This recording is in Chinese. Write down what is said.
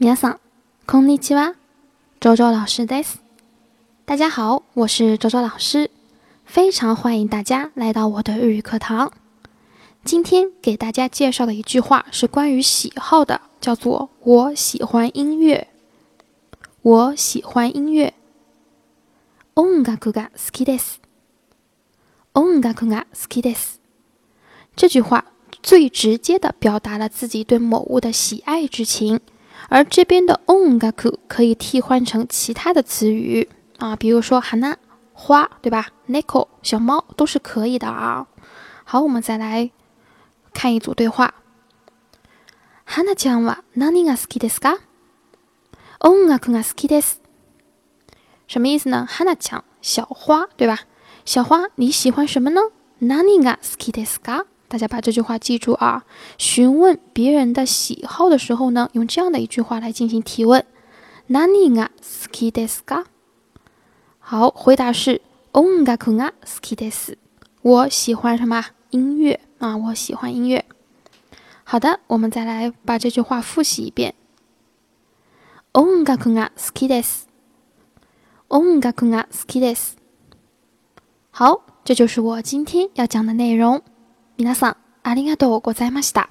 皆さん、こんにちは。周周老师です。大家好，我是周周老师，非常欢迎大家来到我的日语课堂。今天给大家介绍的一句话是关于喜好的，叫做“我喜欢音乐”。我喜欢音乐。音楽が好きです。音楽が好きです。这句话最直接的表达了自己对某物的喜爱之情。 而这边的音楽可以替换成其他的词语啊，比如说 hana 花，对吧？neko 小猫都是可以的啊。好，我们再来看一组对话。hana ちゃんは何が好きですか？音楽が好きです。什么意思呢？hana ちゃん小花，对吧？小花你喜欢什么呢？何が好きですか？ 大家把这句话记住啊！询问别人的喜好的时候呢，用这样的一句话来进行提问。何が好きですか？好，回答是音楽が好きです。我喜欢什么音乐啊？我喜欢音乐。好的，我们再来把这句话复习一遍。音楽が好きです。音楽が好きです。好，这就是我今天要讲的内容。 皆さん、ありがとうございました。